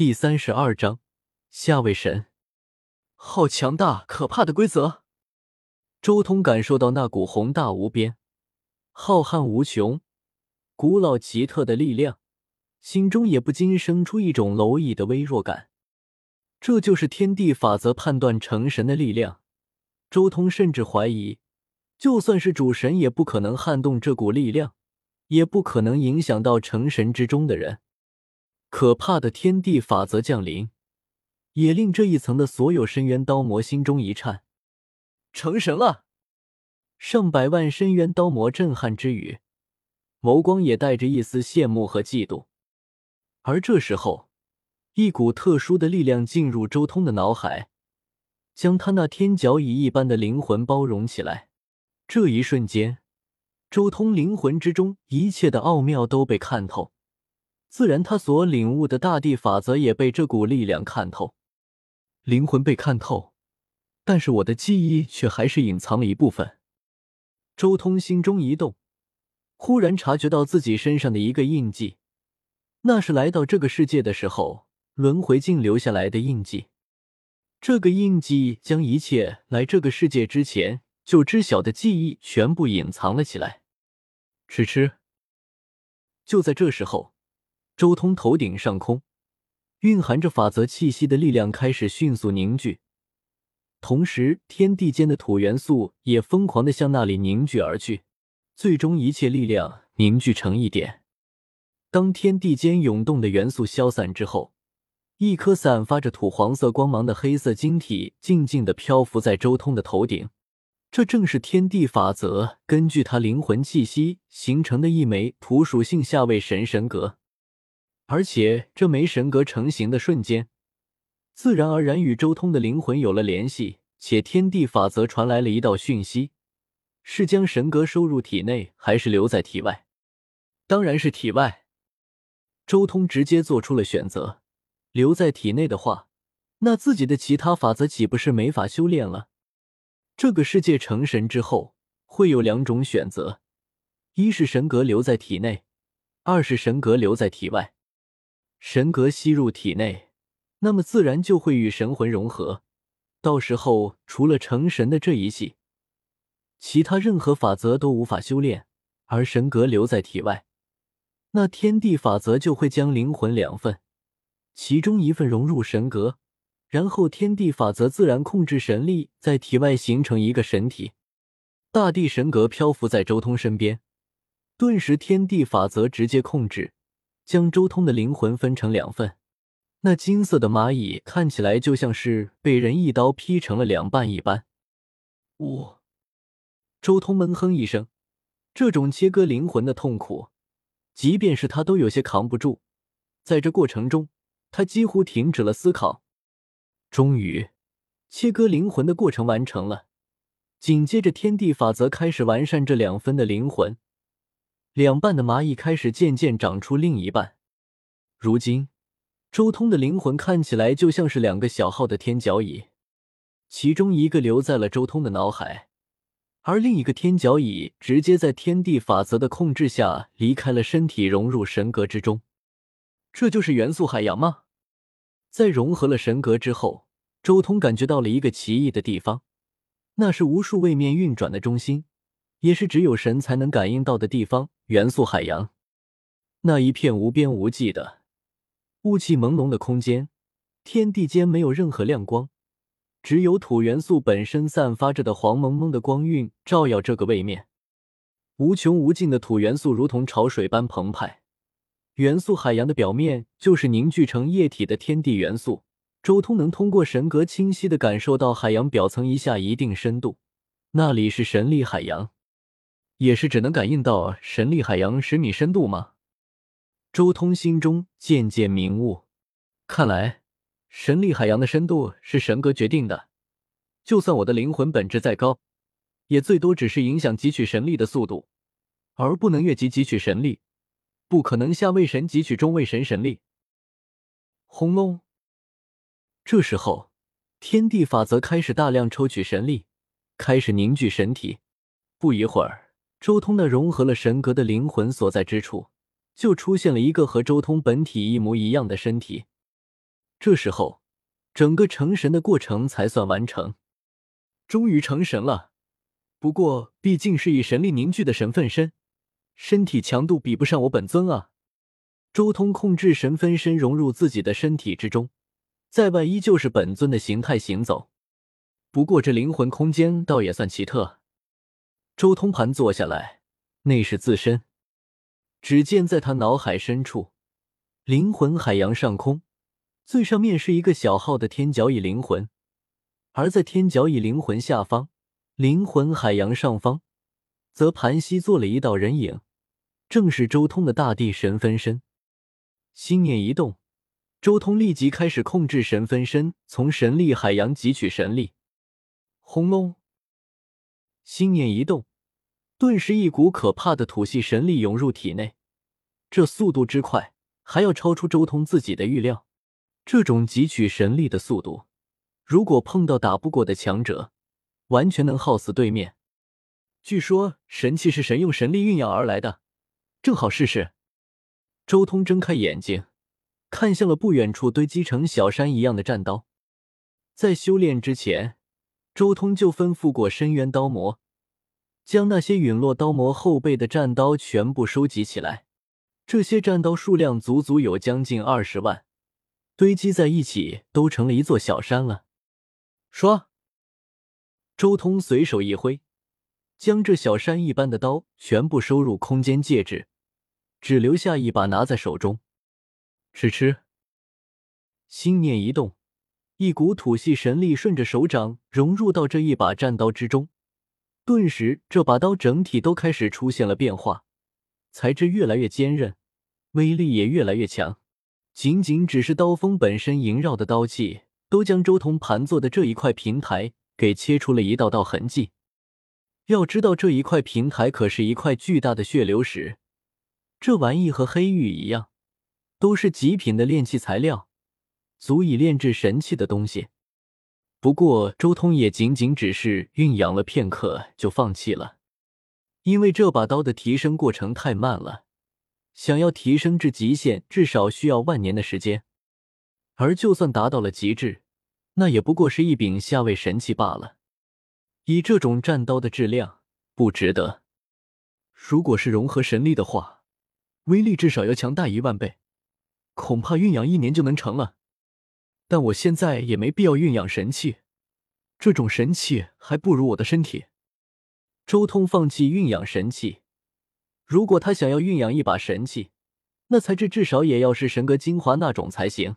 第三十二章下位神，好强大可怕的规则！周通感受到那股宏大无边、浩瀚无穷、古老奇特的力量，心中也不禁生出一种蝼蚁的微弱感。这就是天地法则判断成神的力量。周通甚至怀疑，就算是主神也不可能撼动这股力量，也不可能影响到成神之中的人。可怕的天地法则降临，也令这一层的所有深渊刀魔心中一颤。成神了！上百万深渊刀魔震撼之余，眸光也带着一丝羡慕和嫉妒。而这时候，一股特殊的力量进入周通的脑海，将他那天角蚁一般的灵魂包容起来。这一瞬间，周通灵魂之中一切的奥妙都被看透。自然，他所领悟的大地法则也被这股力量看透，灵魂被看透，但是我的记忆却还是隐藏了一部分。周通心中一动，忽然察觉到自己身上的一个印记，那是来到这个世界的时候轮回镜留下来的印记。这个印记将一切来这个世界之前就知晓的记忆全部隐藏了起来。吃吃。就在这时候。周通头顶上空，蕴含着法则气息的力量开始迅速凝聚，同时天地间的土元素也疯狂的向那里凝聚而去，最终一切力量凝聚成一点。当天地间涌动的元素消散之后，一颗散发着土黄色光芒的黑色晶体静静的漂浮在周通的头顶，这正是天地法则根据他灵魂气息形成的一枚土属性下位神神格。而且这枚神格成型的瞬间，自然而然与周通的灵魂有了联系，且天地法则传来了一道讯息：是将神格收入体内，还是留在体外？当然是体外。周通直接做出了选择，留在体内的话，那自己的其他法则岂不是没法修炼了？这个世界成神之后，会有两种选择：一是神格留在体内，二是神格留在体外。神格吸入体内，那么自然就会与神魂融合。到时候，除了成神的这一系，其他任何法则都无法修炼。而神格留在体外，那天地法则就会将灵魂两份，其中一份融入神格，然后天地法则自然控制神力在体外形成一个神体。大地神格漂浮在周通身边，顿时天地法则直接控制。将周通的灵魂分成两份，那金色的蚂蚁看起来就像是被人一刀劈成了两半一般。呜！周通闷哼一声，这种切割灵魂的痛苦，即便是他都有些扛不住。在这过程中，他几乎停止了思考。终于，切割灵魂的过程完成了。紧接着，天地法则开始完善这两分的灵魂。两半的蚂蚁开始渐渐长出另一半，如今周通的灵魂看起来就像是两个小号的天角蚁，其中一个留在了周通的脑海，而另一个天角蚁直接在天地法则的控制下离开了身体，融入神格之中。这就是元素海洋吗？在融合了神格之后，周通感觉到了一个奇异的地方，那是无数位面运转的中心。也是只有神才能感应到的地方——元素海洋。那一片无边无际的雾气朦胧的空间，天地间没有任何亮光，只有土元素本身散发着的黄蒙蒙的光晕照耀这个位面。无穷无尽的土元素如同潮水般澎湃。元素海洋的表面就是凝聚成液体的天地元素。周通能通过神格清晰的感受到海洋表层以下一定深度，那里是神力海洋。也是只能感应到神力海洋十米深度吗？周通心中渐渐明悟，看来神力海洋的深度是神格决定的。就算我的灵魂本质再高，也最多只是影响汲取神力的速度，而不能越级汲取神力，不可能下位神汲取中位神神力。轰隆！这时候，天地法则开始大量抽取神力，开始凝聚神体。不一会儿。周通那融合了神格的灵魂所在之处，就出现了一个和周通本体一模一样的身体。这时候，整个成神的过程才算完成。终于成神了，不过毕竟是以神力凝聚的神分身，身体强度比不上我本尊啊。周通控制神分身融入自己的身体之中，在外依旧是本尊的形态行走。不过这灵魂空间倒也算奇特。周通盘坐下来，内视自身，只见在他脑海深处，灵魂海洋上空，最上面是一个小号的天角蚁灵魂，而在天角蚁灵魂下方，灵魂海洋上方，则盘膝坐了一道人影，正是周通的大地神分身。心念一动，周通立即开始控制神分身，从神力海洋汲取神力。轰隆！心念一动，顿时一股可怕的土系神力涌入体内。这速度之快，还要超出周通自己的预料。这种汲取神力的速度，如果碰到打不过的强者，完全能耗死对面。据说神器是神用神力酝养而来的，正好试试。周通睁开眼睛，看向了不远处堆积成小山一样的战刀。在修炼之前，周通就吩咐过深渊刀魔，将那些陨落刀魔后背的战刀全部收集起来。这些战刀数量足足有将近二十万，堆积在一起都成了一座小山了。说，周通随手一挥，将这小山一般的刀全部收入空间戒指。只留下一把拿在手中，吃吃。心念一动，一股土系神力顺着手掌融入到这一把战刀之中，顿时这把刀整体都开始出现了变化，材质越来越坚韧，威力也越来越强。仅仅只是刀锋本身萦绕的刀气，都将周通盘坐的这一块平台给切出了一道道痕迹。要知道，这一块平台可是一块巨大的血流石。这玩意和黑玉一样，都是极品的炼器材料，足以炼制神器的东西。不过周通也仅仅只是酝养了片刻就放弃了，因为这把刀的提升过程太慢了，想要提升至极限，至少需要万年的时间。而就算达到了极致，那也不过是一柄下位神器罢了。以这种战刀的质量，不值得。如果是融合神力的话，威力至少要强大一万倍，恐怕酝养一年就能成了。但我现在也没必要运养神器，这种神器还不如我的身体。周通放弃运养神器，如果他想要运养一把神器，那材质至少也要是神格精华那种才行。